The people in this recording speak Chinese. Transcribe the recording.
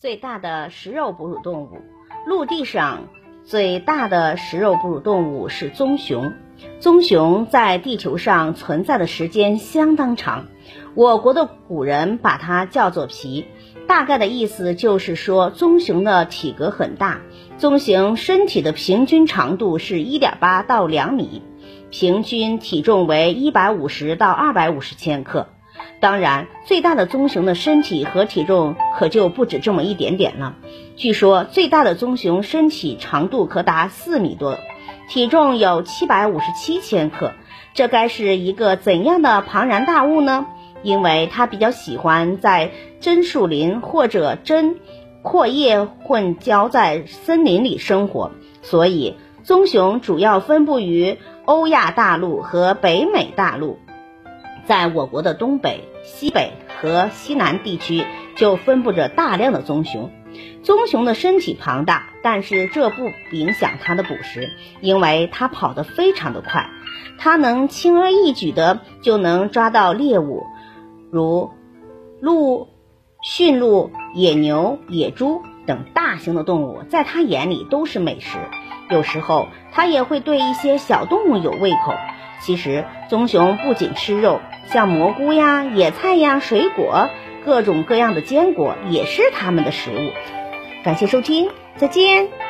最大的食肉哺乳动物，陆地上最大的食肉哺乳动物是棕熊。棕熊在地球上存在的时间相当长，我国的古人把它叫做“皮”，大概的意思就是说棕熊的体格很大。棕熊身体的平均长度是一点八到两米，平均体重为一百五十到二百五十千克。当然，最大的棕熊的身体和体重可就不止这么一点点了。据说，最大的棕熊身体长度可达四米多，体重有七百五十七千克。这该是一个怎样的庞然大物呢？因为它比较喜欢在针树林或者针阔叶混交在森林里生活，所以棕熊主要分布于欧亚大陆和北美大陆。在我国的东北、西北和西南地区，就分布着大量的棕熊。棕熊的身体庞大，但是这不影响它的捕食，因为它跑得非常的快，它能轻而易举的就能抓到猎物，如鹿、驯鹿、野牛、野猪等大型的动物，在它眼里都是美食。有时候，它也会对一些小动物有胃口。其实，棕熊不仅吃肉。像蘑菇呀、野菜呀、水果，各种各样的坚果也是它们的食物。感谢收听，再见。